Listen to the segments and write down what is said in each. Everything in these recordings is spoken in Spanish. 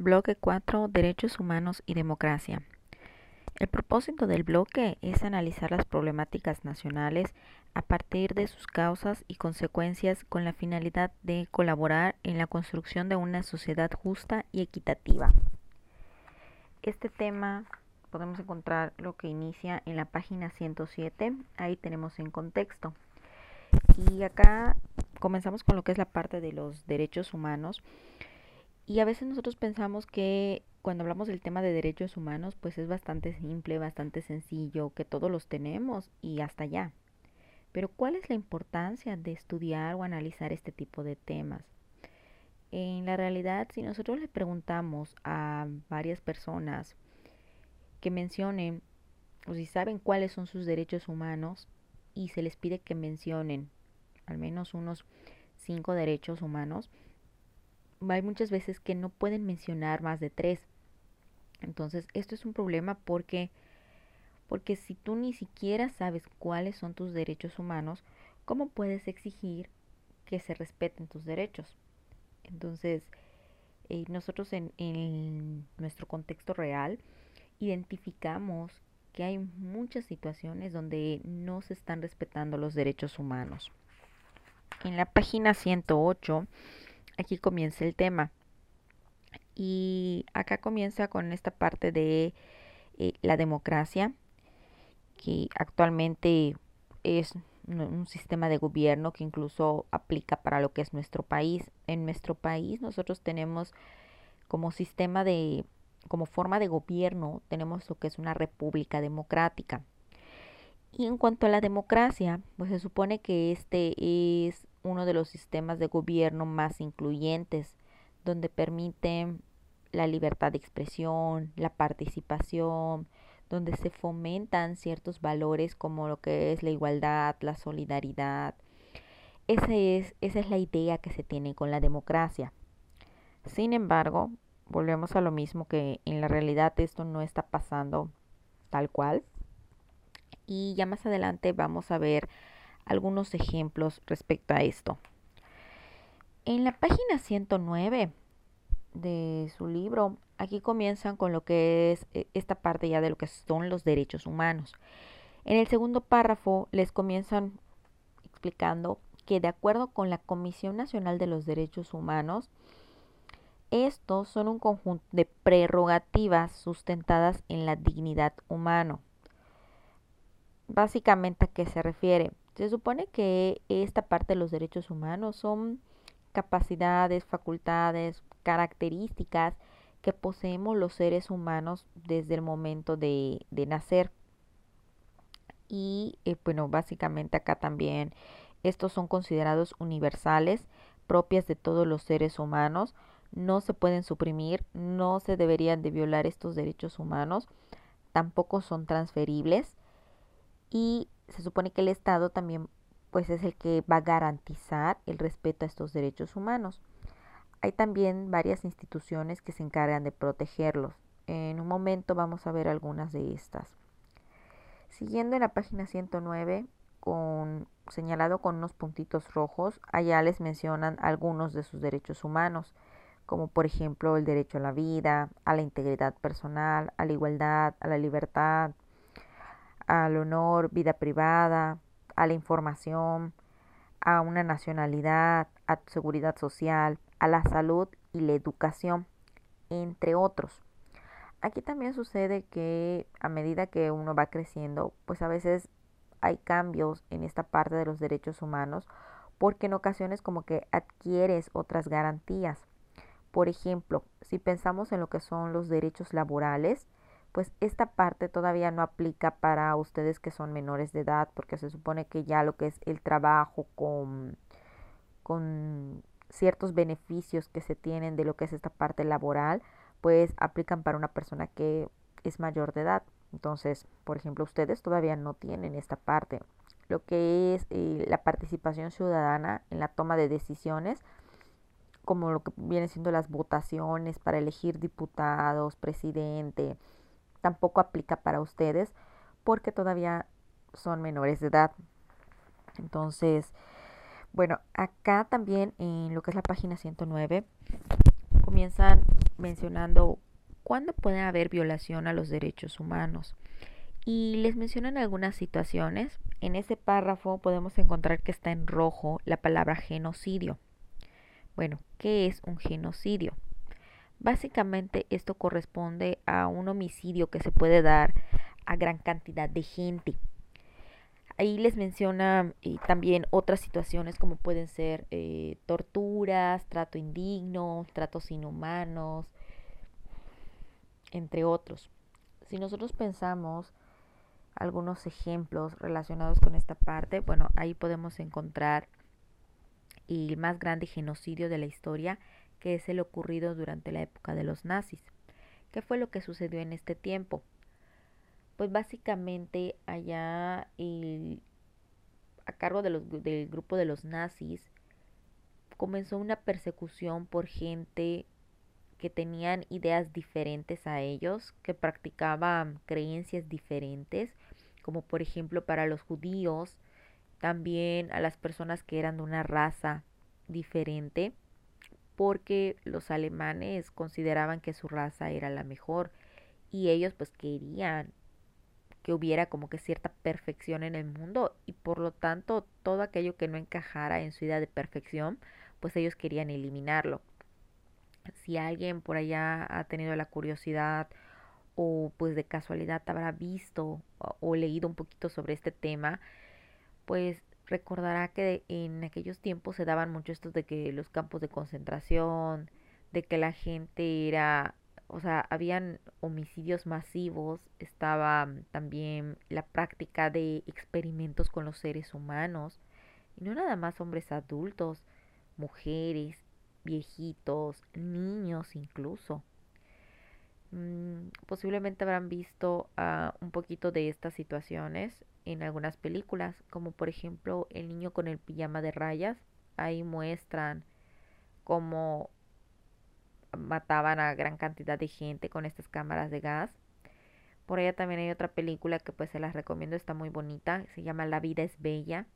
Bloque 4. Derechos humanos y democracia. El propósito del bloque es analizar las problemáticas nacionales a partir de sus causas y consecuencias con la finalidad de colaborar en la construcción de una sociedad justa y equitativa. Este tema podemos encontrar lo que inicia en la página 107, ahí tenemos en contexto. Y acá comenzamos con lo que es la parte de los derechos humanos. Y a veces nosotros pensamos que cuando hablamos del tema de derechos humanos, pues es bastante simple, bastante sencillo, que todos los tenemos y hasta allá. Pero ¿cuál es la importancia de estudiar o analizar este tipo de temas? En la realidad, si nosotros le preguntamos a varias personas que mencionen o si saben cuáles son sus derechos humanos y se les pide que mencionen al menos unos cinco derechos humanos, hay muchas veces que no pueden mencionar más de tres. Entonces, esto es un problema porque porque si tú ni siquiera sabes cuáles son tus derechos humanos, ¿cómo puedes exigir que se respeten tus derechos? Entonces, eh, nosotros en, en nuestro contexto real identificamos que hay muchas situaciones donde no se están respetando los derechos humanos. En la página 108 aquí comienza el tema. Y acá comienza con esta parte de eh, la democracia, que actualmente es un sistema de gobierno que incluso aplica para lo que es nuestro país. En nuestro país nosotros tenemos como sistema de, como forma de gobierno, tenemos lo que es una república democrática. Y en cuanto a la democracia, pues se supone que este es uno de los sistemas de gobierno más incluyentes, donde permite la libertad de expresión, la participación, donde se fomentan ciertos valores como lo que es la igualdad, la solidaridad. Esa es, esa es la idea que se tiene con la democracia. Sin embargo, volvemos a lo mismo que en la realidad esto no está pasando tal cual. Y ya más adelante vamos a ver algunos ejemplos respecto a esto. En la página 109 de su libro, aquí comienzan con lo que es eh, esta parte ya de lo que son los derechos humanos. En el segundo párrafo les comienzan explicando que de acuerdo con la Comisión Nacional de los Derechos Humanos, estos son un conjunto de prerrogativas sustentadas en la dignidad humana. Básicamente, ¿a qué se refiere? Se supone que esta parte de los derechos humanos son capacidades, facultades, características que poseemos los seres humanos desde el momento de, nacer. Y eh, bueno, básicamente acá también estos son considerados universales, propias de todos los seres humanos, no se pueden suprimir, no se deberían de violar estos derechos humanos, tampoco son transferibles y se supone que el Estado también pues es el que va a garantizar el respeto a estos derechos humanos. Hay también varias instituciones que se encargan de protegerlos. En un momento vamos a ver algunas de estas. Siguiendo en la página 109, con, señalado con unos puntitos rojos, allá les mencionan algunos de sus derechos humanos, como por ejemplo el derecho a la vida, a la integridad personal, a la igualdad, a la libertad, al honor, vida privada, a la información, a una nacionalidad, a seguridad social, a la salud y la educación, entre otros. Aquí también sucede que a medida que uno va creciendo, pues a veces hay cambios en esta parte de los derechos humanos, porque en ocasiones como que adquieres otras garantías. Por ejemplo, si pensamos en lo que son los derechos laborales, pues esta parte todavía no aplica para ustedes que son menores de edad, porque se supone que ya lo que es el trabajo con, con ciertos beneficios que se tienen de lo que es esta parte laboral, pues aplican para una persona que es mayor de edad. Entonces, por ejemplo, ustedes todavía no tienen esta parte. Lo que es eh, la participación ciudadana en la toma de decisiones, como lo que vienen siendo las votaciones para elegir diputados, presidente, tampoco aplica para ustedes porque todavía son menores de edad. Entonces, bueno, acá también en lo que es la página 109 comienzan mencionando cuándo puede haber violación a los derechos humanos. Y les mencionan algunas situaciones. En ese párrafo podemos encontrar que está en rojo la palabra genocidio. Bueno, ¿qué es un genocidio? Básicamente esto corresponde a un homicidio que se puede dar a gran cantidad de gente. Ahí les menciona y también otras situaciones como pueden ser eh, torturas, trato indigno, tratos inhumanos, entre otros. Si nosotros pensamos algunos ejemplos relacionados con esta parte, bueno, ahí podemos encontrar el más grande genocidio de la historia, que es el ocurrido durante la época de los nazis. ¿Qué fue lo que sucedió en este tiempo? Pues básicamente allá a cargo de los, del grupo de los nazis comenzó una persecución por gente que tenían ideas diferentes a ellos, que practicaban creencias diferentes, como por ejemplo para los judíos, también a las personas que eran de una raza diferente, porque los alemanes consideraban que su raza era la mejor y ellos pues querían que hubiera como que cierta perfección en el mundo y por lo tanto todo aquello que no encajara en su idea de perfección pues ellos querían eliminarlo. Si alguien por allá ha tenido la curiosidad o pues de casualidad habrá visto o, leído un poquito sobre este tema, pues recordará que en aquellos tiempos se daban mucho estos de que los campos de concentración, de que la gente era, o sea, habían homicidios masivos, estaba también la práctica de experimentos con los seres humanos, y no nada más hombres adultos, mujeres, viejitos, niños incluso. Mm, posiblemente habrán visto uh, un poquito de estas situaciones en algunas películas, como por ejemplo El niño con el pijama de rayas. Ahí muestran cómo mataban a gran cantidad de gente con estas cámaras de gas. Por allá también hay otra película que pues se las recomiendo, está muy bonita, se llama La vida es bella,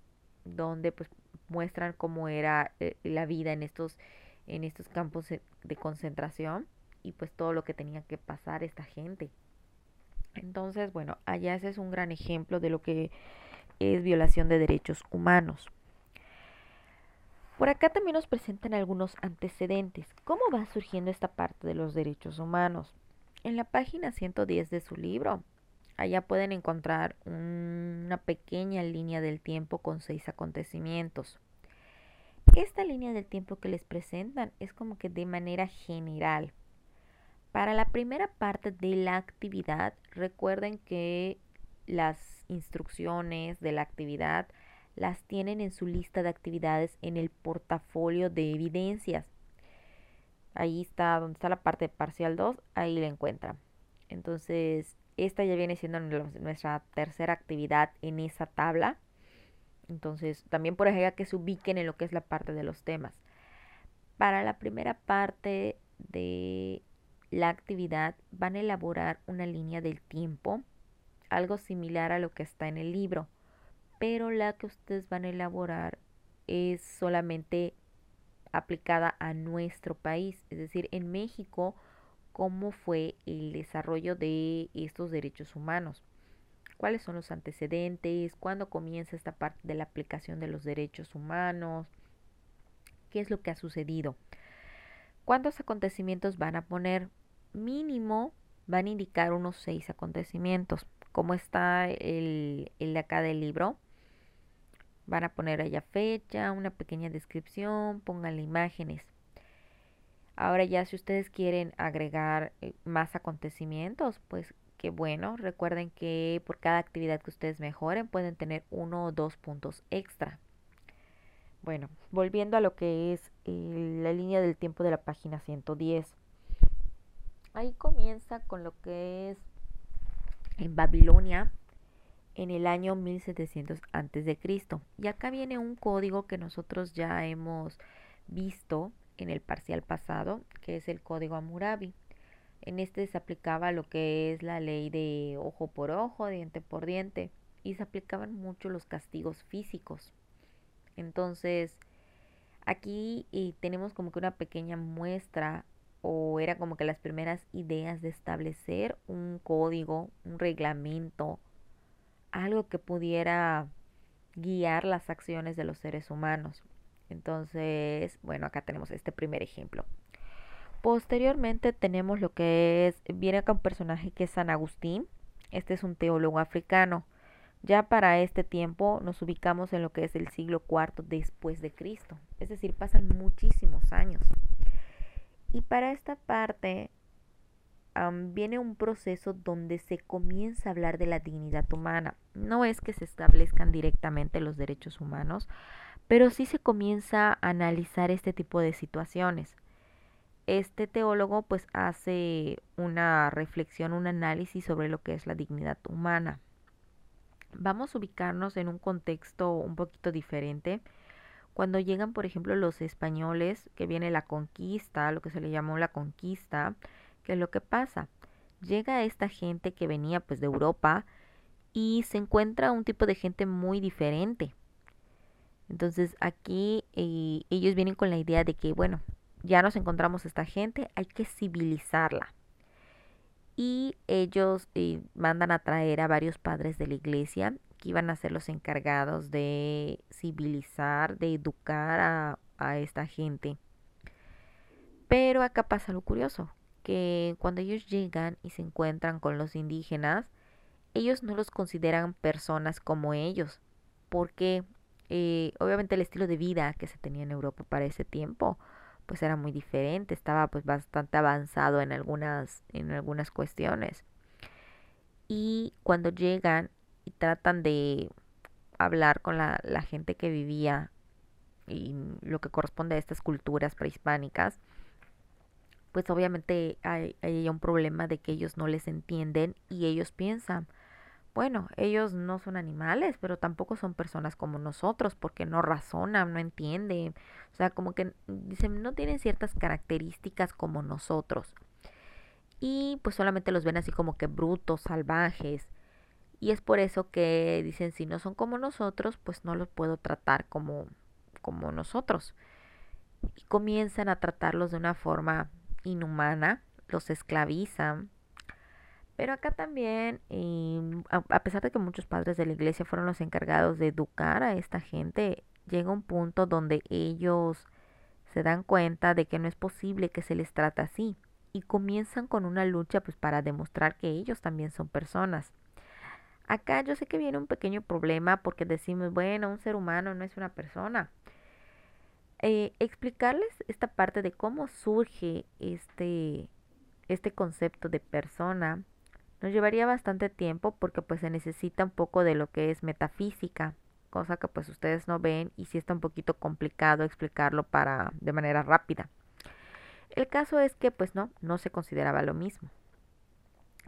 donde pues muestran cómo era eh, la vida en estos en estos campos de concentración y pues todo lo que tenía que pasar esta gente. Entonces, bueno, allá ese es un gran ejemplo de lo que es violación de derechos humanos. Por acá también nos presentan algunos antecedentes. ¿Cómo va surgiendo esta parte de los derechos humanos? En la página 110 de su libro, allá pueden encontrar una pequeña línea del tiempo con seis acontecimientos esta línea del tiempo que les presentan es como que de manera general. Para la primera parte de la actividad, recuerden que las instrucciones de la actividad las tienen en su lista de actividades en el portafolio de evidencias. Ahí está, donde está la parte parcial 2, ahí la encuentran. Entonces, esta ya viene siendo nuestra tercera actividad en esa tabla. Entonces, también por ejemplo que se ubiquen en lo que es la parte de los temas. Para la primera parte de la actividad van a elaborar una línea del tiempo, algo similar a lo que está en el libro, pero la que ustedes van a elaborar es solamente aplicada a nuestro país, es decir, en México, cómo fue el desarrollo de estos derechos humanos cuáles son los antecedentes, cuándo comienza esta parte de la aplicación de los derechos humanos, qué es lo que ha sucedido. ¿Cuántos acontecimientos van a poner? Mínimo van a indicar unos seis acontecimientos. Como está el, el de acá del libro, van a poner allá fecha, una pequeña descripción, pónganle imágenes. Ahora ya si ustedes quieren agregar eh, más acontecimientos, pues bueno, recuerden que por cada actividad que ustedes mejoren pueden tener uno o dos puntos extra. Bueno, volviendo a lo que es eh, la línea del tiempo de la página 110. Ahí comienza con lo que es en Babilonia en el año 1700 antes de Cristo. Y acá viene un código que nosotros ya hemos visto en el parcial pasado, que es el código Amurabi. En este se aplicaba lo que es la ley de ojo por ojo, diente por diente, y se aplicaban mucho los castigos físicos. Entonces, aquí tenemos como que una pequeña muestra o era como que las primeras ideas de establecer un código, un reglamento, algo que pudiera guiar las acciones de los seres humanos. Entonces, bueno, acá tenemos este primer ejemplo. Posteriormente tenemos lo que es, viene acá un personaje que es San Agustín. Este es un teólogo africano. Ya para este tiempo nos ubicamos en lo que es el siglo IV después de Cristo. Es decir, pasan muchísimos años. Y para esta parte viene un proceso donde se comienza a hablar de la dignidad humana. No es que se establezcan directamente los derechos humanos, pero sí se comienza a analizar este tipo de situaciones este teólogo pues hace una reflexión, un análisis sobre lo que es la dignidad humana. Vamos a ubicarnos en un contexto un poquito diferente. Cuando llegan, por ejemplo, los españoles, que viene la conquista, lo que se le llamó la conquista, ¿qué es lo que pasa? Llega esta gente que venía pues de Europa y se encuentra un tipo de gente muy diferente. Entonces aquí eh, ellos vienen con la idea de que, bueno, ya nos encontramos esta gente, hay que civilizarla. Y ellos eh, mandan a traer a varios padres de la iglesia que iban a ser los encargados de civilizar, de educar a, a esta gente. Pero acá pasa lo curioso, que cuando ellos llegan y se encuentran con los indígenas, ellos no los consideran personas como ellos, porque eh, obviamente el estilo de vida que se tenía en Europa para ese tiempo pues era muy diferente, estaba pues bastante avanzado en algunas, en algunas cuestiones. Y cuando llegan y tratan de hablar con la, la gente que vivía y lo que corresponde a estas culturas prehispánicas, pues obviamente hay, hay un problema de que ellos no les entienden y ellos piensan, bueno, ellos no son animales, pero tampoco son personas como nosotros, porque no razonan, no entienden. O sea, como que dicen, no tienen ciertas características como nosotros. Y pues solamente los ven así como que brutos, salvajes. Y es por eso que dicen, si no son como nosotros, pues no los puedo tratar como, como nosotros. Y comienzan a tratarlos de una forma inhumana, los esclavizan, pero acá también, a, pesar de que muchos padres de la iglesia fueron los encargados de educar a esta gente, llega un punto donde ellos se dan cuenta de que no es posible que se les trate así y comienzan con una lucha pues para demostrar que ellos también son personas. Acá yo sé que viene un pequeño problema porque decimos, bueno, un ser humano no es una persona. Eh, explicarles esta parte de cómo surge este, este concepto de persona nos llevaría bastante tiempo porque pues se necesita un poco de lo que es metafísica, cosa que pues ustedes no ven y sí está un poquito complicado explicarlo para de manera rápida. El caso es que pues no, no se consideraba lo mismo.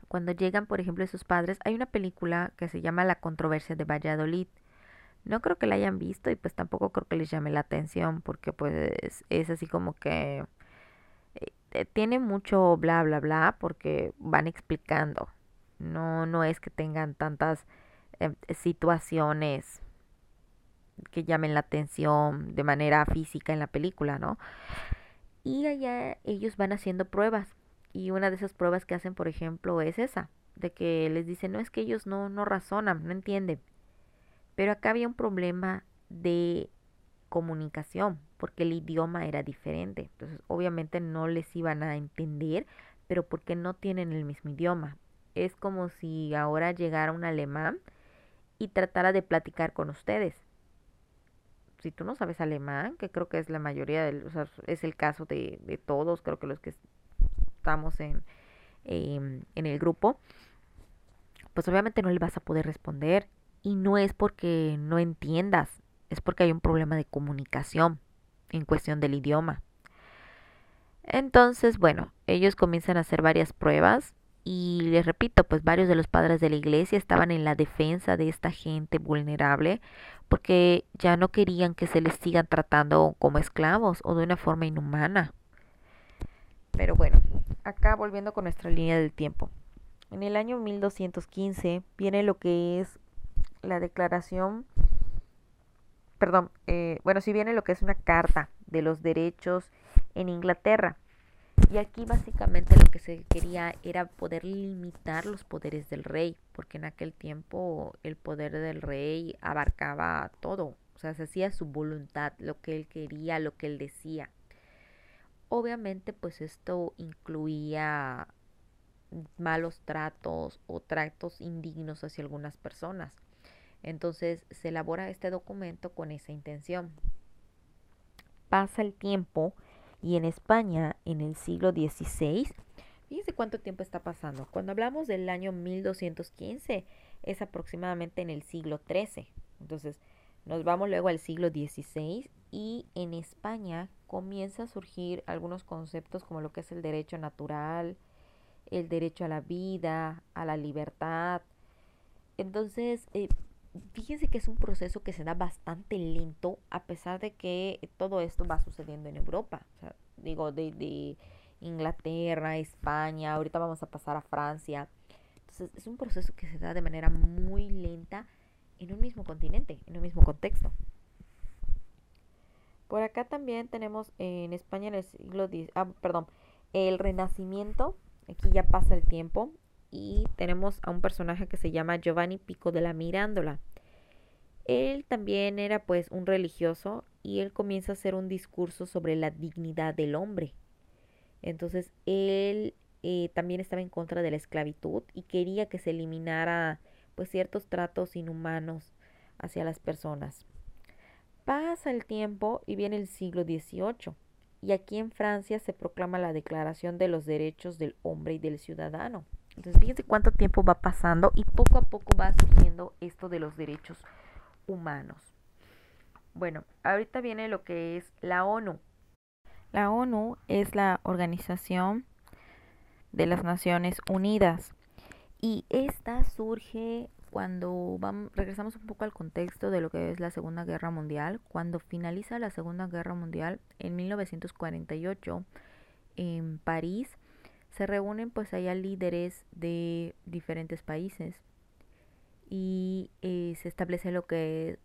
Cuando llegan, por ejemplo, sus padres, hay una película que se llama La controversia de Valladolid. No creo que la hayan visto y pues tampoco creo que les llame la atención porque pues es así como que eh, tiene mucho bla bla bla porque van explicando no, no es que tengan tantas em, situaciones que llamen la atención de manera física en la película, ¿no? Y allá ellos van haciendo pruebas. Y una de esas pruebas que hacen, por ejemplo, es esa, de que les dicen, no es que ellos no, no razonan, no entienden. Pero acá había un problema de comunicación, porque el idioma era diferente. Entonces, obviamente no les iban a entender, pero porque no tienen el mismo idioma es como si ahora llegara un alemán y tratara de platicar con ustedes. Si tú no sabes alemán, que creo que es la mayoría, de, o sea, es el caso de, de, todos, creo que los que estamos en, em, en el grupo, pues obviamente no le vas a poder responder. Y no es porque no entiendas, es porque hay un problema de comunicación en cuestión del idioma. Entonces, bueno, ellos comienzan a hacer varias pruebas y les repito, pues varios de los padres de la iglesia estaban en la defensa de esta gente vulnerable porque ya no querían que se les sigan tratando como esclavos o de una forma inhumana. Pero bueno, acá volviendo con nuestra línea del tiempo. En el año 1215 viene lo que es la declaración, perdón, eh, bueno, si viene lo que es una carta de los derechos en Inglaterra Y aquí básicamente lo que se quería era poder limitar los poderes del rey, porque en aquel tiempo el poder del rey abarcaba todo, o sea, se hacía su voluntad, lo que él quería, lo que él decía. Obviamente, pues esto incluía malos tratos o tratos indignos hacia algunas personas. Entonces se elabora este documento con esa intención. Pasa el tiempo y en España, en el siglo XVI, fíjense cuánto tiempo está pasando. Cuando hablamos del año 1215, es aproximadamente en el siglo XIII. Entonces, nos vamos luego al siglo XVI y en España comienza a surgir algunos conceptos como lo que es el derecho natural, el derecho a la vida, a la libertad. Entonces, eh, fíjense que es un proceso que se da bastante lento a pesar de que todo esto va sucediendo en Europa. Digo, de, de Inglaterra, España, ahorita vamos a pasar a Francia. Entonces, es un proceso que se da de manera muy lenta en un mismo continente, en un mismo contexto. Por acá también tenemos en España en el siglo X, ah, perdón, el Renacimiento. Aquí ya pasa el tiempo y tenemos a un personaje que se llama Giovanni Pico de la Mirándola. Él también era pues un religioso y él comienza a hacer un discurso sobre la dignidad del hombre. Entonces él eh, también estaba en contra de la esclavitud y quería que se eliminara pues ciertos tratos inhumanos hacia las personas. Pasa el tiempo y viene el siglo XVIII y aquí en Francia se proclama la Declaración de los Derechos del Hombre y del Ciudadano. Entonces fíjense cuánto tiempo va pasando y poco a poco va surgiendo esto de los derechos humanos. Bueno, ahorita viene lo que es la ONU. La ONU es la Organización de las Naciones Unidas y esta surge cuando vamos, regresamos un poco al contexto de lo que es la Segunda Guerra Mundial, cuando finaliza la Segunda Guerra Mundial en 1948 en París, se reúnen pues allá líderes de diferentes países y eh, se establece lo que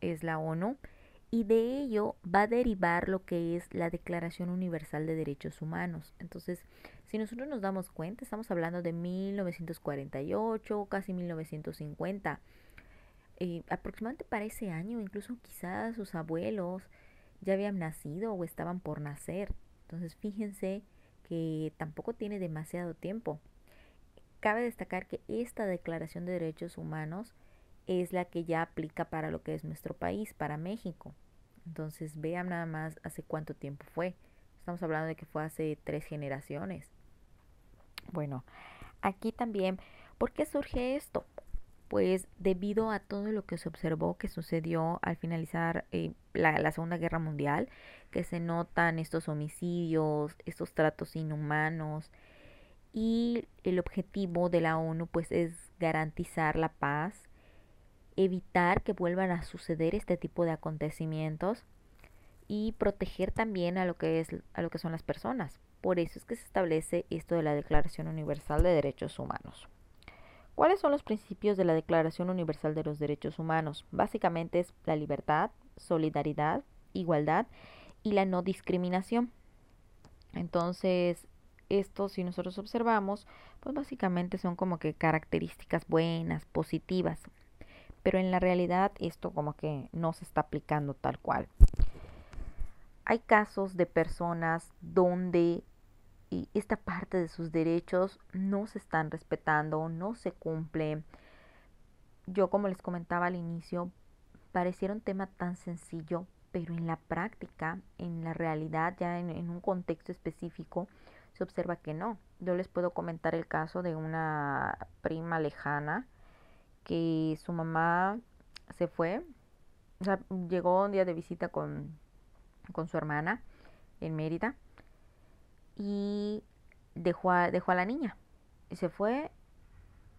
es la ONU y de ello va a derivar lo que es la Declaración Universal de Derechos Humanos. Entonces, si nosotros nos damos cuenta, estamos hablando de 1948, casi 1950. Eh, aproximadamente para ese año, incluso quizás sus abuelos ya habían nacido o estaban por nacer. Entonces, fíjense que tampoco tiene demasiado tiempo. Cabe destacar que esta Declaración de Derechos Humanos es la que ya aplica para lo que es nuestro país, para México. Entonces vean nada más hace cuánto tiempo fue. Estamos hablando de que fue hace tres generaciones. Bueno, aquí también, ¿por qué surge esto? Pues debido a todo lo que se observó que sucedió al finalizar eh, la, la Segunda Guerra Mundial, que se notan estos homicidios, estos tratos inhumanos, y el objetivo de la ONU pues es garantizar la paz evitar que vuelvan a suceder este tipo de acontecimientos y proteger también a lo que es a lo que son las personas. Por eso es que se establece esto de la Declaración Universal de Derechos Humanos. ¿Cuáles son los principios de la Declaración Universal de los Derechos Humanos? Básicamente es la libertad, solidaridad, igualdad y la no discriminación. Entonces, esto si nosotros observamos, pues básicamente son como que características buenas, positivas pero en la realidad esto como que no se está aplicando tal cual. Hay casos de personas donde esta parte de sus derechos no se están respetando, no se cumple. Yo como les comentaba al inicio, pareciera un tema tan sencillo, pero en la práctica, en la realidad, ya en, en un contexto específico, se observa que no. Yo les puedo comentar el caso de una prima lejana que su mamá se fue, o sea, llegó un día de visita con, con su hermana en Mérida y dejó a, dejó a la niña y se fue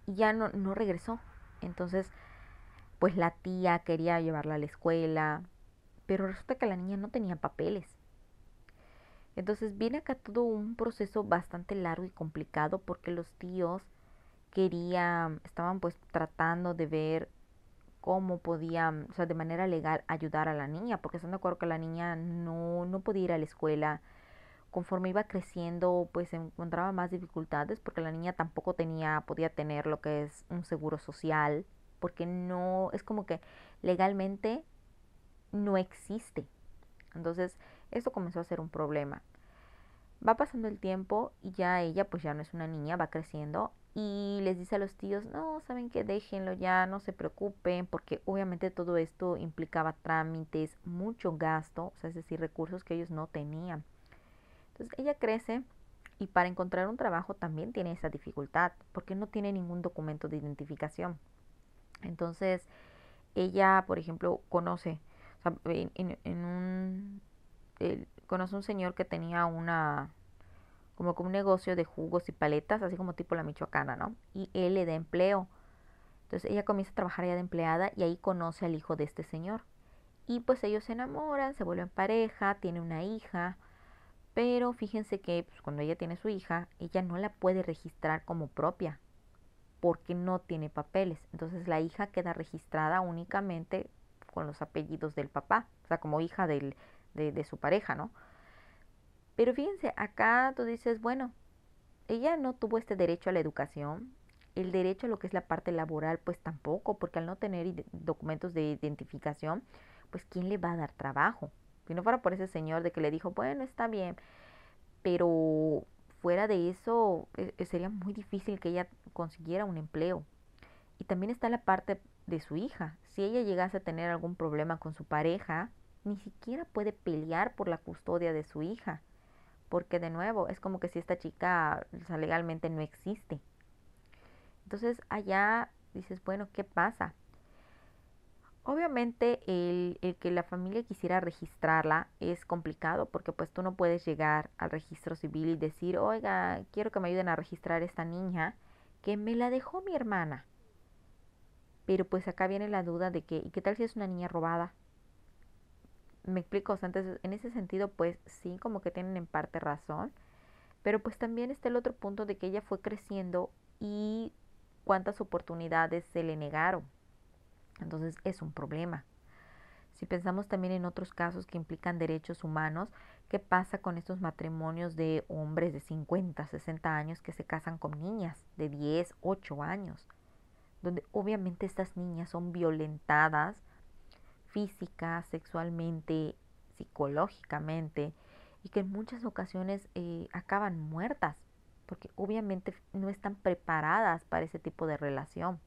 y ya no, no regresó. Entonces, pues la tía quería llevarla a la escuela, pero resulta que la niña no tenía papeles. Entonces viene acá todo un proceso bastante largo y complicado porque los tíos quería, estaban pues tratando de ver cómo podían, o sea, de manera legal ayudar a la niña, porque están de acuerdo que la niña no, no podía ir a la escuela, conforme iba creciendo, pues encontraba más dificultades porque la niña tampoco tenía, podía tener lo que es un seguro social, porque no, es como que legalmente no existe. Entonces, esto comenzó a ser un problema. Va pasando el tiempo y ya ella, pues ya no es una niña, va creciendo y les dice a los tíos, no, saben que déjenlo ya, no se preocupen, porque obviamente todo esto implicaba trámites, mucho gasto, o sea, es decir, recursos que ellos no tenían. Entonces ella crece y para encontrar un trabajo también tiene esa dificultad, porque no tiene ningún documento de identificación. Entonces ella, por ejemplo, conoce, o sea, en, un, conoce un señor que tenía una, como, como un negocio de jugos y paletas, así como tipo la michoacana, ¿no? Y él le da empleo. Entonces ella comienza a trabajar ya de empleada y ahí conoce al hijo de este señor. Y pues ellos se enamoran, se vuelven pareja, tiene una hija. Pero fíjense que pues, cuando ella tiene su hija, ella no la puede registrar como propia porque no tiene papeles. Entonces la hija queda registrada únicamente con los apellidos del papá, o sea, como hija del, de, de su pareja, ¿no? Pero fíjense, acá tú dices, bueno, ella no tuvo este derecho a la educación, el derecho a lo que es la parte laboral, pues tampoco, porque al no tener documentos de identificación, pues ¿quién le va a dar trabajo? Si no fuera por ese señor de que le dijo, bueno, está bien, pero fuera de eso e, e, sería muy difícil que ella consiguiera un empleo. Y también está la parte de su hija. Si ella llegase a tener algún problema con su pareja, ni siquiera puede pelear por la custodia de su hija porque de nuevo es como que si esta chica legalmente no existe. Entonces allá dices, bueno, ¿qué pasa? Obviamente el, el, que la familia quisiera registrarla es complicado porque pues tú no puedes llegar al registro civil y decir, oiga, quiero que me ayuden a registrar esta niña que me la dejó mi hermana. Pero pues acá viene la duda de que, ¿y qué tal si es una niña robada? Me explico, o entonces en ese sentido pues sí, como que tienen en parte razón, pero pues también está el otro punto de que ella fue creciendo y cuántas oportunidades se le negaron. Entonces es un problema. Si pensamos también en otros casos que implican derechos humanos, ¿qué pasa con estos matrimonios de hombres de 50, 60 años que se casan con niñas de 10, 8 años? Donde obviamente estas niñas son violentadas física, sexualmente, psicológicamente y que en muchas ocasiones eh, acaban muertas porque obviamente no están preparadas para ese tipo de relación.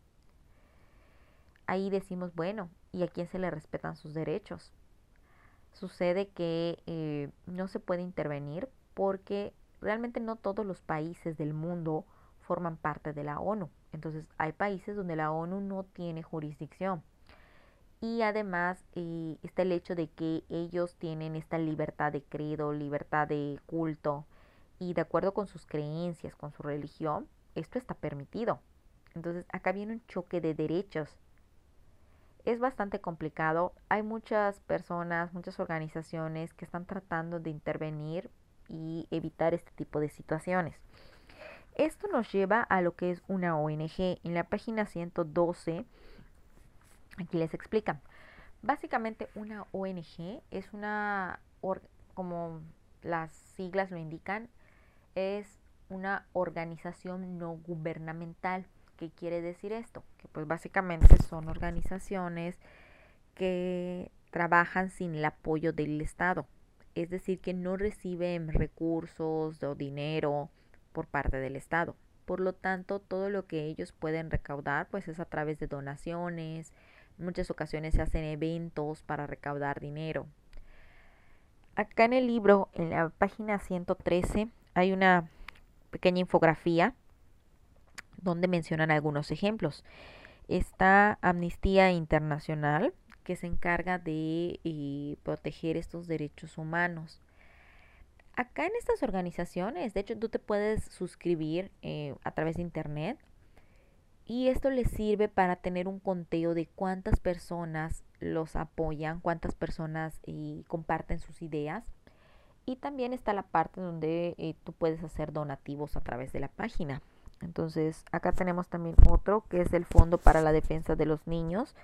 Ahí decimos, bueno, ¿y a quién se le respetan sus derechos? Sucede que eh, no se puede intervenir porque realmente no todos los países del mundo forman parte de la ONU. Entonces hay países donde la ONU no tiene jurisdicción y además eh, está el hecho de que ellos tienen esta libertad de credo, libertad de culto y de acuerdo con sus creencias, con su religión, esto está permitido. Entonces acá viene un choque de derechos. Es bastante complicado. Hay muchas personas, muchas organizaciones que están tratando de intervenir y evitar este tipo de situaciones. Esto nos lleva a lo que es una ONG. En la página 112 Aquí les explican. Básicamente una ONG es una, como las siglas lo indican, es una organización no gubernamental. ¿Qué quiere decir esto? Que pues básicamente son organizaciones que trabajan sin el apoyo del Estado. Es decir, que no reciben recursos o dinero por parte del Estado. Por lo tanto, todo lo que ellos pueden recaudar pues es a través de donaciones, muchas ocasiones se hacen eventos para recaudar dinero. Acá en el libro, en la página 113, hay una pequeña infografía donde mencionan algunos ejemplos. Está Amnistía Internacional, que se encarga de eh, proteger estos derechos humanos. Acá en estas organizaciones, de hecho, tú te puedes suscribir eh, a través de internet y esto les sirve para tener un conteo de cuántas personas los apoyan, cuántas personas eh, comparten sus ideas. Y también está la parte donde eh, tú puedes hacer donativos a través de la página. Entonces, acá tenemos también otro que es el Fondo para la Defensa de los Niños.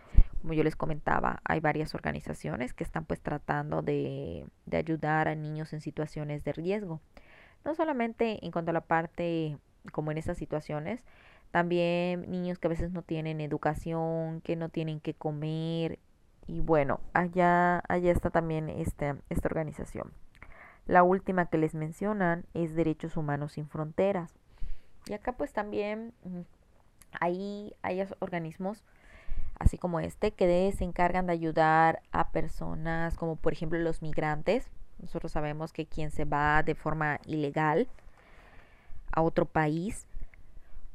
Como yo les comentaba, hay varias organizaciones que están pues tratando de, de ayudar a niños en situaciones de riesgo. No solamente en cuanto a la parte como en esas situaciones, también niños que a veces no tienen educación, que no tienen que comer. Y bueno, allá, allá está también esta, esta organización. La última que les mencionan es Derechos Humanos Sin Fronteras. Y acá pues también mm, hay, hay organismos así como este que se encargan de ayudar a personas como por ejemplo los migrantes. Nosotros sabemos que quien se va de forma ilegal a otro país,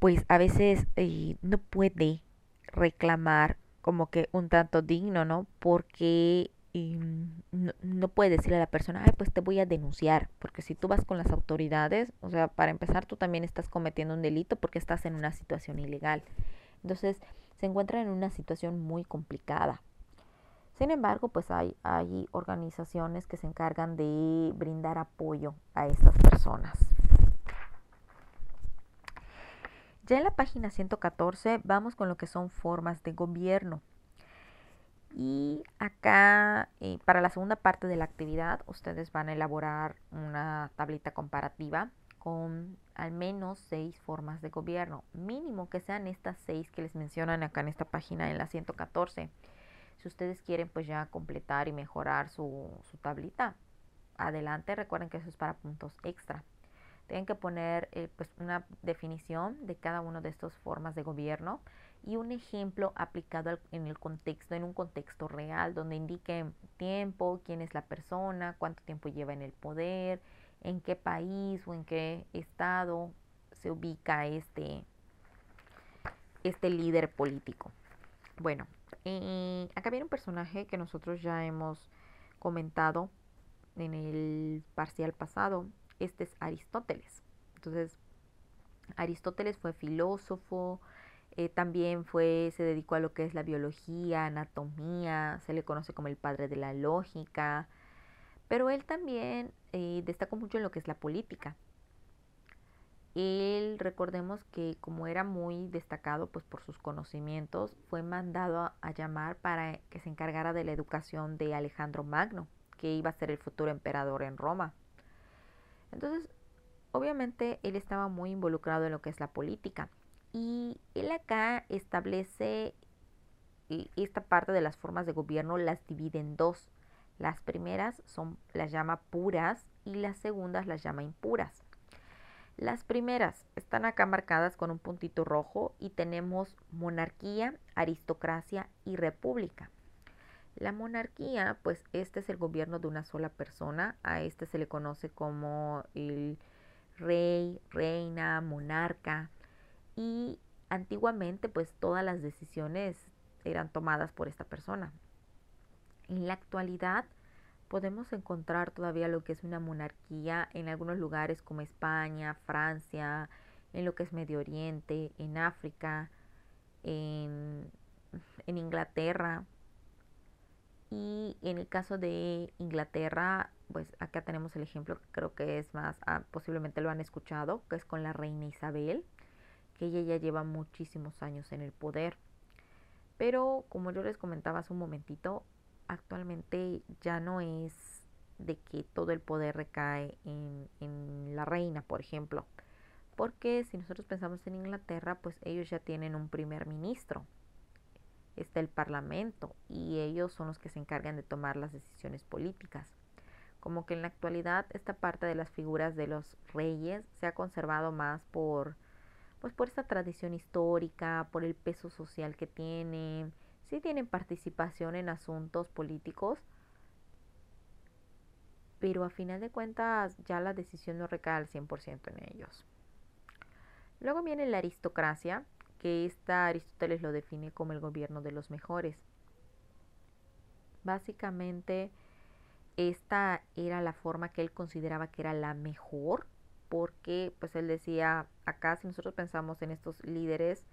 pues a veces eh, no puede reclamar como que un tanto digno, ¿no? Porque no, puede decirle a la persona, ay, pues te voy a denunciar, porque si tú vas con las autoridades, o sea, para empezar, tú también estás cometiendo un delito porque estás en una situación ilegal. Entonces, se encuentran en una situación muy complicada. Sin embargo, pues hay, hay organizaciones que se encargan de brindar apoyo a estas personas. Ya en la página 114 vamos con lo que son formas de gobierno. Y acá, eh, para la segunda parte de la actividad, ustedes van a elaborar una tablita comparativa con al menos seis formas de gobierno. Mínimo que sean estas seis que les mencionan acá en esta página, en la 114. Si ustedes quieren pues ya completar y mejorar su, su tablita, adelante. Recuerden que eso es para puntos extra. Tienen que poner eh, pues una definición de cada una de estas formas de gobierno y un ejemplo aplicado en el contexto, en un contexto real, donde indique tiempo, quién es la persona, cuánto tiempo lleva en el poder, en qué país o en qué estado se ubica este, este líder político. Bueno, eh, acá viene un personaje que nosotros ya hemos comentado en el parcial pasado. Este es Aristóteles. Entonces, Aristóteles fue filósofo, eh, también fue, se dedicó a lo que es la biología, anatomía, se le conoce como el padre de la lógica, pero él también eh, destacó mucho en lo que es la política. Él, recordemos que como era muy destacado pues por sus conocimientos, fue mandado a, llamar para que se encargara de la educación de Alejandro Magno, que iba a ser el futuro emperador en Roma. Entonces, obviamente él estaba muy involucrado en lo que es la política y él acá establece esta parte de las formas de gobierno, las divide en dos. Las primeras son, las llama puras y las segundas las llama impuras. Las primeras están acá marcadas con un puntito rojo y tenemos monarquía, aristocracia y república. La monarquía, pues este es el gobierno de una sola persona, a este se le conoce como el rey, reina, monarca y antiguamente pues todas las decisiones eran tomadas por esta persona. En la actualidad podemos encontrar todavía lo que es una monarquía en algunos lugares como España, Francia, en lo que es Medio Oriente, en África, en, en Inglaterra. Y en el caso de Inglaterra, pues acá tenemos el ejemplo que creo que es más, ah, posiblemente lo han escuchado, que es con la reina Isabel que ella ya lleva muchísimos años en el poder. Pero como yo les comentaba hace un momentito, actualmente ya no es de que todo el poder recae en, en la reina, por ejemplo. Porque si nosotros pensamos en Inglaterra, pues ellos ya tienen un primer ministro. Está el parlamento y ellos son los que se encargan de tomar las decisiones políticas. Como que en la actualidad esta parte de las figuras de los reyes se ha conservado más por pues por esta tradición histórica, por el peso social que tienen, sí tienen participación en asuntos políticos, pero a final de cuentas ya la decisión no recae al 100% en ellos. Luego viene la aristocracia, que esta Aristóteles lo define como el gobierno de los mejores. Básicamente, esta era la forma que él consideraba que era la mejor porque pues él decía, acá si nosotros pensamos en estos líderes,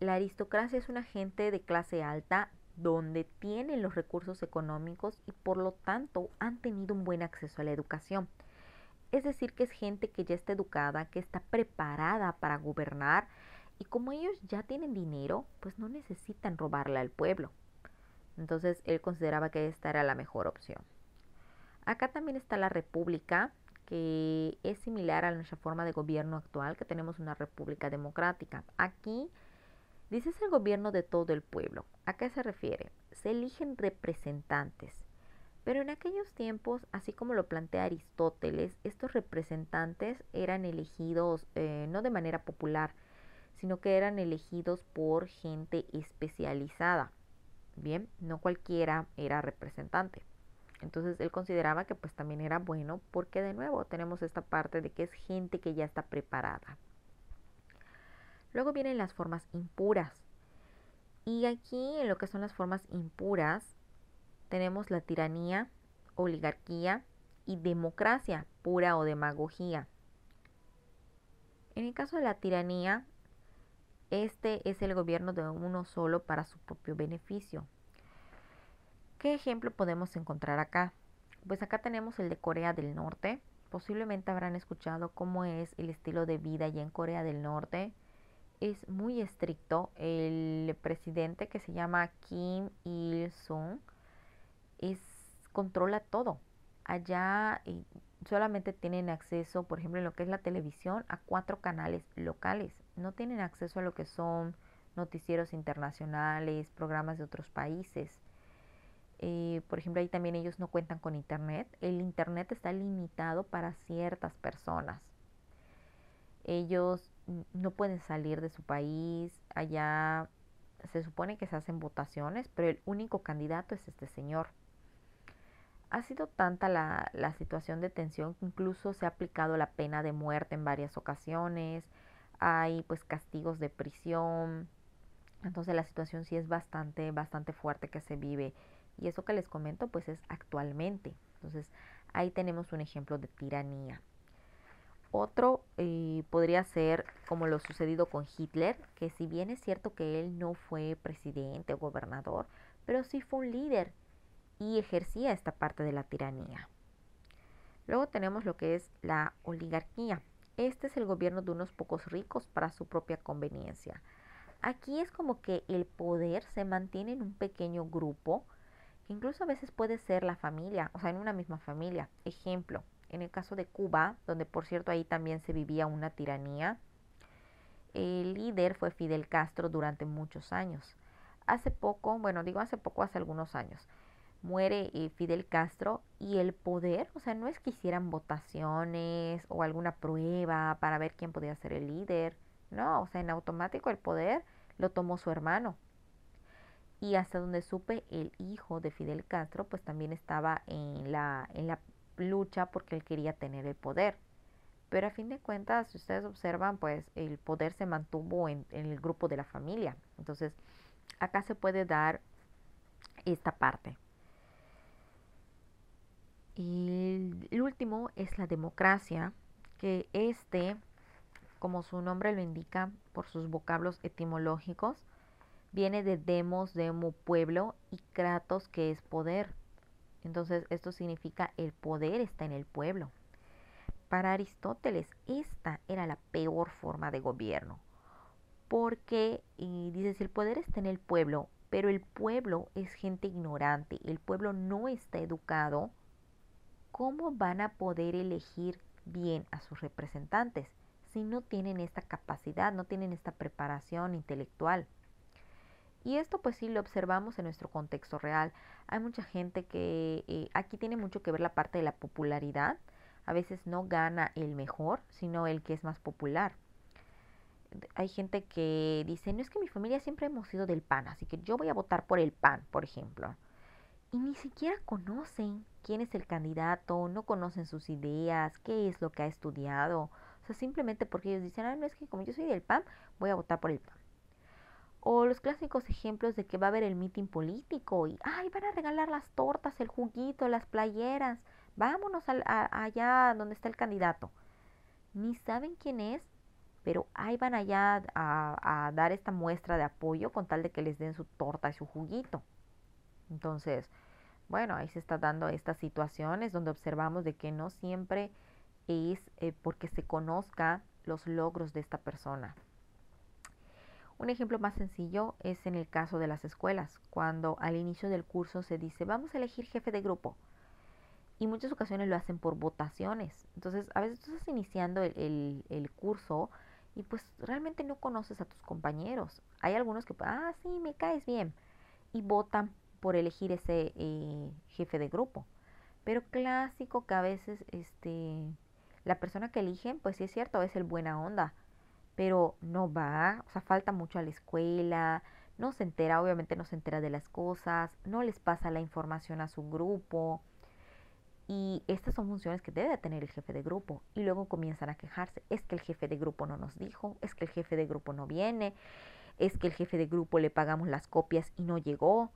la aristocracia es una gente de clase alta donde tienen los recursos económicos y por lo tanto han tenido un buen acceso a la educación. Es decir, que es gente que ya está educada, que está preparada para gobernar y como ellos ya tienen dinero, pues no necesitan robarle al pueblo. Entonces él consideraba que esta era la mejor opción. Acá también está la república, que es similar a nuestra forma de gobierno actual, que tenemos una república democrática. Aquí dice es el gobierno de todo el pueblo. ¿A qué se refiere? Se eligen representantes. Pero en aquellos tiempos, así como lo plantea Aristóteles, estos representantes eran elegidos eh, no de manera popular, sino que eran elegidos por gente especializada. Bien, no cualquiera era representante. Entonces él consideraba que pues también era bueno porque de nuevo tenemos esta parte de que es gente que ya está preparada. Luego vienen las formas impuras. Y aquí en lo que son las formas impuras tenemos la tiranía, oligarquía y democracia pura o demagogía. En el caso de la tiranía, este es el gobierno de uno solo para su propio beneficio. ¿Qué ejemplo podemos encontrar acá? Pues acá tenemos el de Corea del Norte. Posiblemente habrán escuchado cómo es el estilo de vida allá en Corea del Norte. Es muy estricto. El presidente que se llama Kim Il-sung controla todo. Allá eh, solamente tienen acceso, por ejemplo, en lo que es la televisión, a cuatro canales locales. No tienen acceso a lo que son noticieros internacionales, programas de otros países. Eh, por ejemplo, ahí también ellos no cuentan con internet. El internet está limitado para ciertas personas. Ellos no pueden salir de su país. Allá se supone que se hacen votaciones, pero el único candidato es este señor. Ha sido tanta la, la situación de tensión que incluso se ha aplicado la pena de muerte en varias ocasiones. Hay pues castigos de prisión. Entonces la situación sí es bastante, bastante fuerte que se vive y eso que les comento pues es actualmente. Entonces ahí tenemos un ejemplo de tiranía. Otro eh, podría ser como lo sucedido con Hitler, que si bien es cierto que él no fue presidente o gobernador, pero sí fue un líder y ejercía esta parte de la tiranía. Luego tenemos lo que es la oligarquía. Este es el gobierno de unos pocos ricos para su propia conveniencia. Aquí es como que el poder se mantiene en un pequeño grupo Incluso a veces puede ser la familia, o sea, en una misma familia. Ejemplo, en el caso de Cuba, donde por cierto ahí también se vivía una tiranía, el líder fue Fidel Castro durante muchos años. Hace poco, bueno, digo hace poco, hace algunos años, muere eh, Fidel Castro y el poder, o sea, no es que hicieran votaciones o alguna prueba para ver quién podía ser el líder, no, o sea, en automático el poder lo tomó su hermano, y hasta donde supe el hijo de Fidel Castro pues también estaba en la, en la lucha porque él quería tener el poder. Pero a fin de cuentas, si ustedes observan, pues el poder se mantuvo en, el grupo de la familia. Entonces, acá se puede dar esta parte. Y el último es la democracia, que este, como su nombre lo indica por sus vocablos etimológicos, viene de demos, demo, pueblo, y kratos, que es poder. Entonces, esto significa el poder está en el pueblo. Para Aristóteles, esta era la peor forma de gobierno. Porque, y dice, si el poder está en el pueblo, pero el pueblo es gente ignorante, el pueblo no está educado, ¿cómo van a poder elegir bien a sus representantes si no tienen esta capacidad, no tienen esta preparación intelectual? Y esto pues sí lo observamos en nuestro contexto real. Hay mucha gente que eh, aquí tiene mucho que ver la parte de la popularidad. A veces no gana el mejor, sino el que es más popular. Hay gente que dice, no es que mi familia siempre hemos sido del PAN, así que yo voy a votar por el PAN, por ejemplo. Y ni siquiera conocen quién es el candidato, no conocen sus ideas, qué es lo que ha estudiado. O sea, simplemente porque ellos dicen, ah, no es que como yo soy del PAN, voy a votar por el PAN. O los clásicos ejemplos de que va a haber el mitin político y, ay, van a regalar las tortas, el juguito, las playeras, vámonos allá donde está el candidato. Ni saben quién es, pero ahí van allá a, a, dar esta muestra de apoyo con tal de que les den su torta y su juguito. Entonces, bueno, ahí se está dando estas situaciones donde observamos de que no siempre es eh, porque se conozca los logros de esta persona. Un ejemplo más sencillo es en el caso de las escuelas, cuando al inicio del curso se dice vamos a elegir jefe de grupo. Y muchas ocasiones lo hacen por votaciones. Entonces, a veces tú estás iniciando el, el, curso y pues realmente no conoces a tus compañeros. Hay algunos que, ah, sí, me caes bien. Y votan por elegir ese eh, jefe de grupo. Pero clásico que a veces este, la persona que eligen, pues sí es cierto, es el buena onda pero no va, o sea, falta mucho a la escuela, no se entera, obviamente no se entera de las cosas, no les pasa la información a su grupo. Y estas son funciones que debe tener el jefe de grupo. Y luego comienzan a quejarse. Es que el jefe de grupo no nos dijo, es que el jefe de grupo no viene, es que el jefe de grupo le pagamos las copias y no llegó.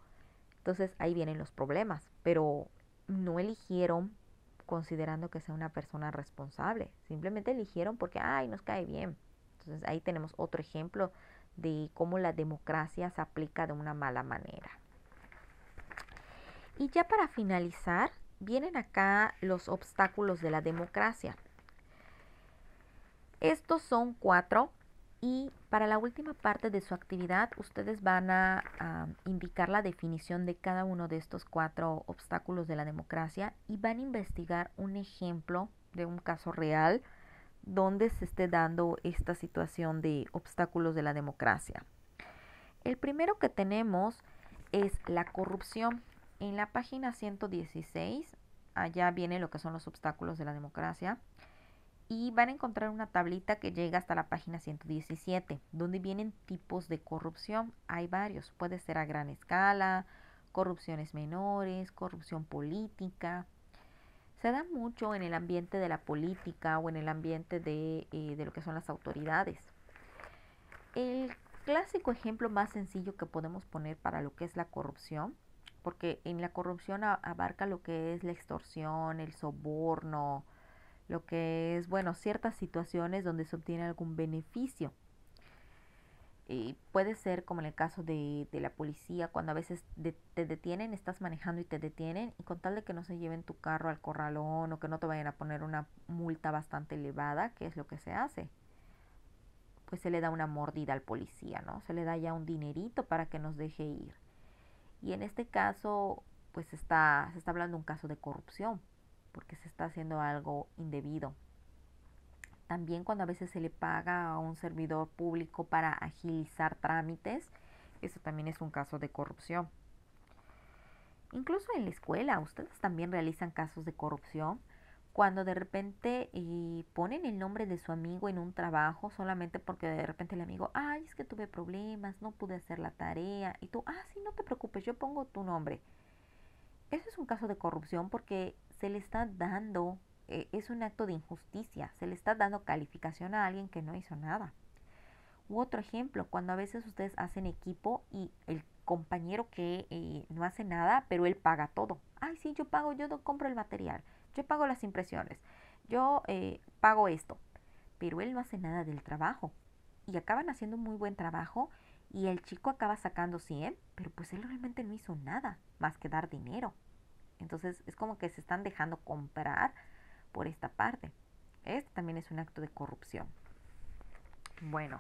Entonces ahí vienen los problemas. Pero no eligieron considerando que sea una persona responsable. Simplemente eligieron porque, ay, nos cae bien. Entonces ahí tenemos otro ejemplo de cómo la democracia se aplica de una mala manera. Y ya para finalizar, vienen acá los obstáculos de la democracia. Estos son cuatro y para la última parte de su actividad ustedes van a, indicar la definición de cada uno de estos cuatro obstáculos de la democracia y van a investigar un ejemplo de un caso real donde se esté dando esta situación de obstáculos de la democracia. El primero que tenemos es la corrupción. En la página 116, allá viene lo que son los obstáculos de la democracia. Y van a encontrar una tablita que llega hasta la página 117, donde vienen tipos de corrupción. Hay varios, puede ser a gran escala, corrupciones menores, corrupción política, se da mucho en el ambiente de la política o en el ambiente de, eh, de lo que son las autoridades. El clásico ejemplo más sencillo que podemos poner para lo que es la corrupción, porque en la corrupción abarca lo que es la extorsión, el soborno, lo que es, bueno, ciertas situaciones donde se obtiene algún beneficio. Y puede ser como en el caso de, de la policía, cuando a veces te detienen, estás manejando y te detienen, y con tal de que no se lleven tu carro al corralón o que no te vayan a poner una multa bastante elevada, ¿qué es lo que se hace? Pues se le da una mordida al policía, ¿no? Se le da ya un dinerito para que nos deje ir. Y en este caso, pues está, se está hablando de un caso de corrupción, porque se está haciendo algo indebido. También cuando a veces se le paga a un servidor público para agilizar trámites, eso también es un caso de corrupción. Incluso en la escuela, ustedes también realizan casos de corrupción cuando de repente eh, ponen el nombre de su amigo en un trabajo solamente porque de repente el amigo, ay, es que tuve problemas, no pude hacer la tarea, y tú, ah, sí, no te preocupes, yo pongo tu nombre. Eso es un caso de corrupción porque se le está dando eh, es un acto de injusticia. Se le está dando calificación a alguien que no hizo nada. U otro ejemplo, cuando a veces ustedes hacen equipo y el compañero que eh, no hace nada, pero él paga todo. Ay, sí, yo pago, yo compro el material, yo pago las impresiones, yo eh, pago esto, pero él no hace nada del trabajo. Y acaban haciendo muy buen trabajo y el chico acaba sacando 100, pero pues él realmente no hizo nada más que dar dinero. Entonces es como que se están dejando comprar por esta parte. Este también es un acto de corrupción. Bueno,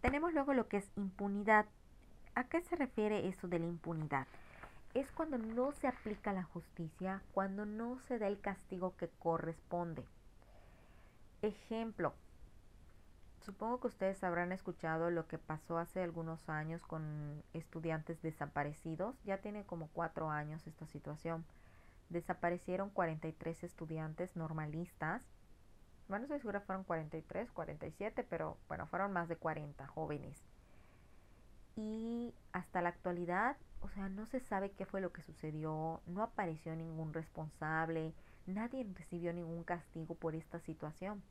tenemos luego lo que es impunidad. ¿A qué se refiere eso de la impunidad? Es cuando no se aplica la justicia, cuando no se da el castigo que corresponde. Ejemplo, supongo que ustedes habrán escuchado lo que pasó hace algunos años con estudiantes desaparecidos. Ya tiene como cuatro años esta situación desaparecieron 43 estudiantes normalistas. Bueno, no estoy segura, fueron 43, 47, pero bueno, fueron más de 40 jóvenes. Y hasta la actualidad, o sea, no se sabe qué fue lo que sucedió, no apareció ningún responsable, nadie recibió ningún castigo por esta situación.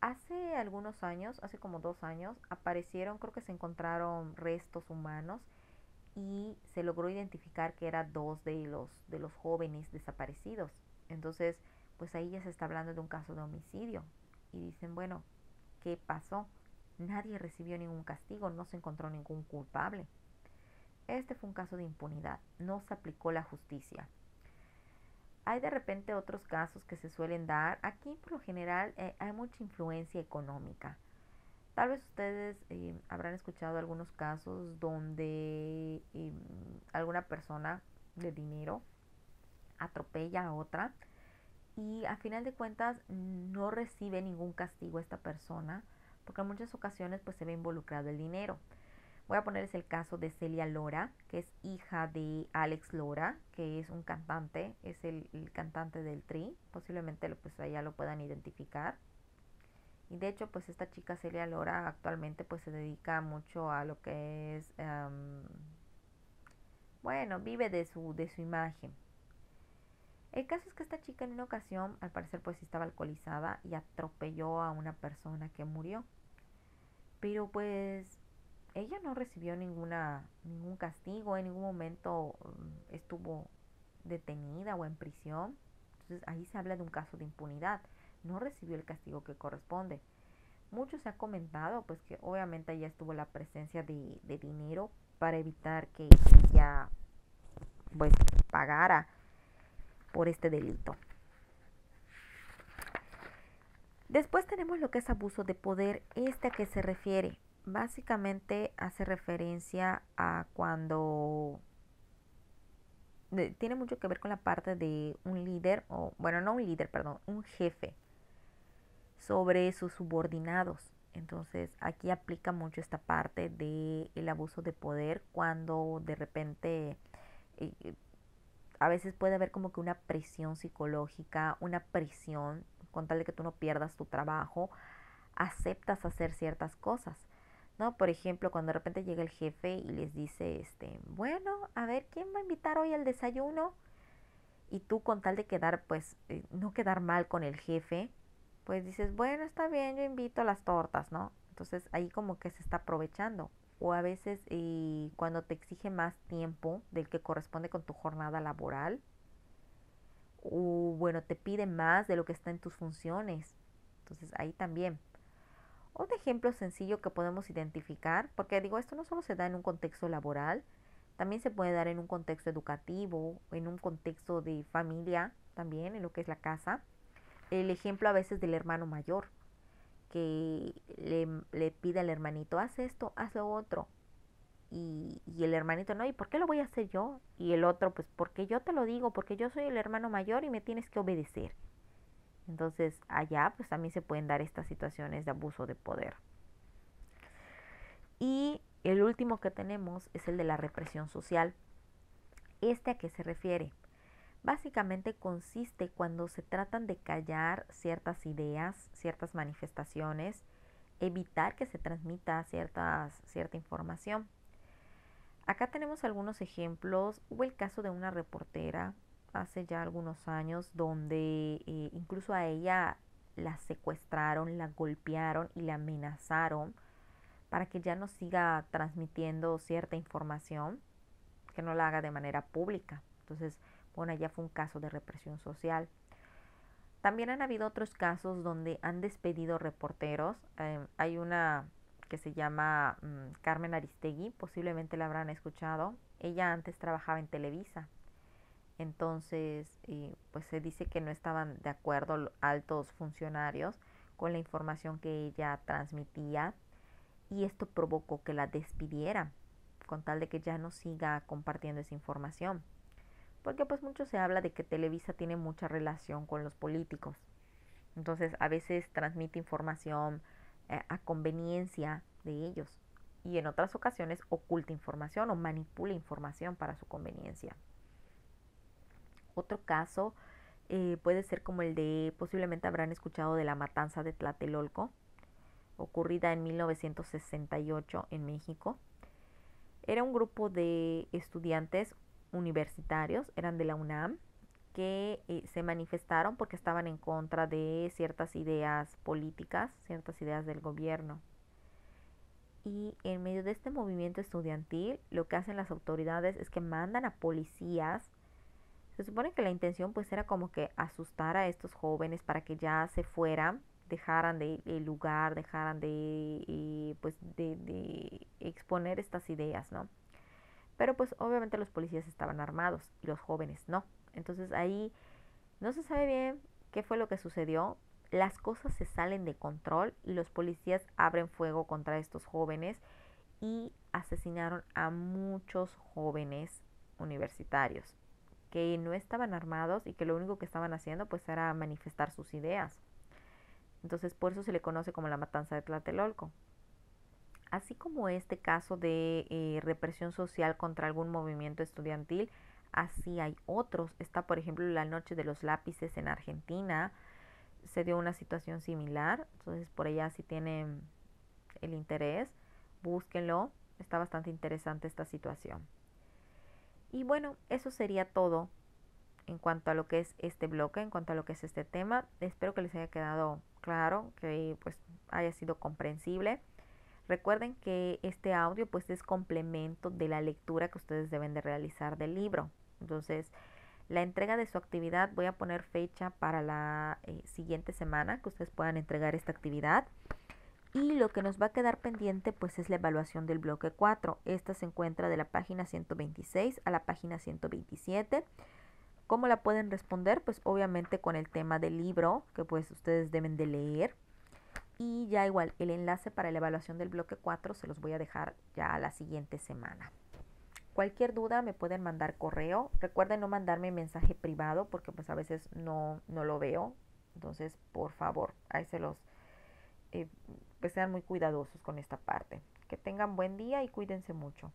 Hace algunos años, hace como dos años, aparecieron, creo que se encontraron restos humanos y se logró identificar que eran dos de los, de los jóvenes desaparecidos. Entonces, pues ahí ya se está hablando de un caso de homicidio. Y dicen, bueno, ¿qué pasó? Nadie recibió ningún castigo, no se encontró ningún culpable. Este fue un caso de impunidad, no se aplicó la justicia. hay de repente otros casos que se suelen dar. Aquí por lo general eh, hay mucha influencia económica. Tal vez ustedes eh, habrán escuchado algunos casos donde em, alguna persona de dinero atropella a otra y a final de cuentas no recibe ningún castigo esta persona porque en muchas ocasiones pues se ve involucrado el dinero. Voy a ponerles el caso de Celia Lora, que es hija de Alex Lora, que es un cantante, es el, cantante del Tri, posiblemente pues allá lo puedan identificar. Y de hecho, pues esta chica Celia Lora actualmente pues se dedica mucho a lo que es, bueno, vive de su, de su imagen. El caso es que esta chica en una ocasión, al parecer pues estaba alcoholizada y atropelló a una persona que murió. Pero pues ella no recibió ninguna, ningún castigo, en ningún momento mm, estuvo detenida o en prisión. Entonces ahí se habla de un caso de impunidad. No recibió el castigo que corresponde. Mucho se ha comentado pues que obviamente ya estuvo la presencia de, dinero para evitar que ella pues pagara por este delito. Después tenemos lo que es abuso de poder. ¿Este a qué se refiere? básicamente hace referencia a cuando tiene mucho que ver con la parte de un líder, o bueno, no un líder, perdón, un jefe sobre sus subordinados. Entonces aquí aplica mucho esta parte del el abuso de poder cuando de repente eh, a veces puede haber como que una presión psicológica, una presión con tal de que tú no pierdas tu trabajo, aceptas hacer ciertas cosas. ¿no? Por ejemplo, cuando de repente llega el jefe y les dice, este, bueno, a ver, ¿quién va a invitar hoy al desayuno? Y tú con tal de quedar, pues, eh, no quedar mal con el jefe, pues dices, bueno, está bien, yo invito a las tortas, ¿no? Entonces ahí como que se está aprovechando. O a veces y cuando te exige más tiempo del que corresponde con tu jornada laboral, o bueno, te pide más de lo que está en tus funciones. Entonces ahí también un ejemplo sencillo que podemos identificar, porque digo, esto no solo se da en un contexto laboral, también se puede dar en un contexto educativo, en un contexto de familia, también en lo que es la casa. El ejemplo a veces del hermano mayor, que le, pide al hermanito, haz esto, haz lo otro. Y, y, el hermanito, no, ¿y por qué lo voy a hacer yo? Y el otro, pues porque yo te lo digo, porque yo soy el hermano mayor y me tienes que obedecer. Entonces allá pues también se pueden dar estas situaciones de abuso de poder. Y el último que tenemos es el de la represión social. ¿Este a qué se refiere? Básicamente consiste cuando se tratan de callar ciertas ideas, ciertas manifestaciones, evitar que se transmita ciertas, cierta información. Acá tenemos algunos ejemplos. Hubo el caso de una reportera hace ya algunos años donde eh, incluso a ella la secuestraron, la golpearon y la amenazaron para que ya no siga transmitiendo cierta información, que no la haga de manera pública. Entonces, bueno, ya fue un caso de represión social. También han habido otros casos donde han despedido reporteros. Em, hay una que se llama mm, Carmen Aristegui, posiblemente la habrán escuchado. Ella antes trabajaba en Televisa entonces, eh, pues se dice que no estaban de acuerdo altos funcionarios con la información que ella transmitía y esto provocó que la despidieran con tal de que ya no siga compartiendo esa información. Porque pues mucho se habla de que Televisa tiene mucha relación con los políticos. Entonces a veces transmite información eh, a conveniencia de ellos y en otras ocasiones oculta información o manipula información para su conveniencia. Otro caso eh, puede ser como el de, posiblemente habrán escuchado de la matanza de Tlatelolco, ocurrida en 1968 en México. Era un grupo de estudiantes universitarios, eran de la UNAM, que eh, se manifestaron porque estaban en contra de ciertas ideas políticas, ciertas ideas del gobierno. Y en medio de este movimiento estudiantil, lo que hacen las autoridades es que mandan a policías se supone que la intención pues era como que asustar a estos jóvenes para que ya se fueran, dejaran de el lugar, dejaran de eh, pues de, de exponer estas ideas, ¿no? Pero pues obviamente los policías estaban armados y los jóvenes no. Entonces ahí No se sabe bien qué fue lo que sucedió. Las cosas se salen de control y los policías abren fuego contra estos jóvenes y asesinaron a muchos jóvenes universitarios que no estaban armados y que lo único que estaban haciendo pues era manifestar sus ideas. Entonces por eso se le conoce como la matanza de Tlatelolco. Así como este caso de eh, represión social contra algún movimiento estudiantil, así hay otros. Está por ejemplo la noche de los lápices en Argentina. Se dio una situación similar. Entonces por allá si tienen el interés, búsquenlo. Está bastante interesante esta situación. Y bueno, eso sería todo en cuanto a lo que es este bloque, en cuanto a lo que es este tema. Espero que les haya quedado claro, que pues haya sido comprensible. Recuerden que este audio pues es complemento de la lectura que ustedes deben de realizar del libro. Entonces, la entrega de su actividad, voy a poner fecha para la eh, siguiente semana que ustedes puedan entregar esta actividad. Y lo que nos va a quedar pendiente pues es la evaluación del bloque 4. Esta se encuentra de la página 126 a la página 127. ¿Cómo la pueden responder? Pues obviamente con el tema del libro que pues ustedes deben de leer. Y ya igual, el enlace para la evaluación del bloque 4 se los voy a dejar ya la siguiente semana. Cualquier duda me pueden mandar correo. Recuerden no mandarme mensaje privado porque pues a veces no, no lo veo. Entonces, por favor, ahí se los eh, pues sean muy cuidadosos con esta parte. Que tengan buen día y cuídense mucho.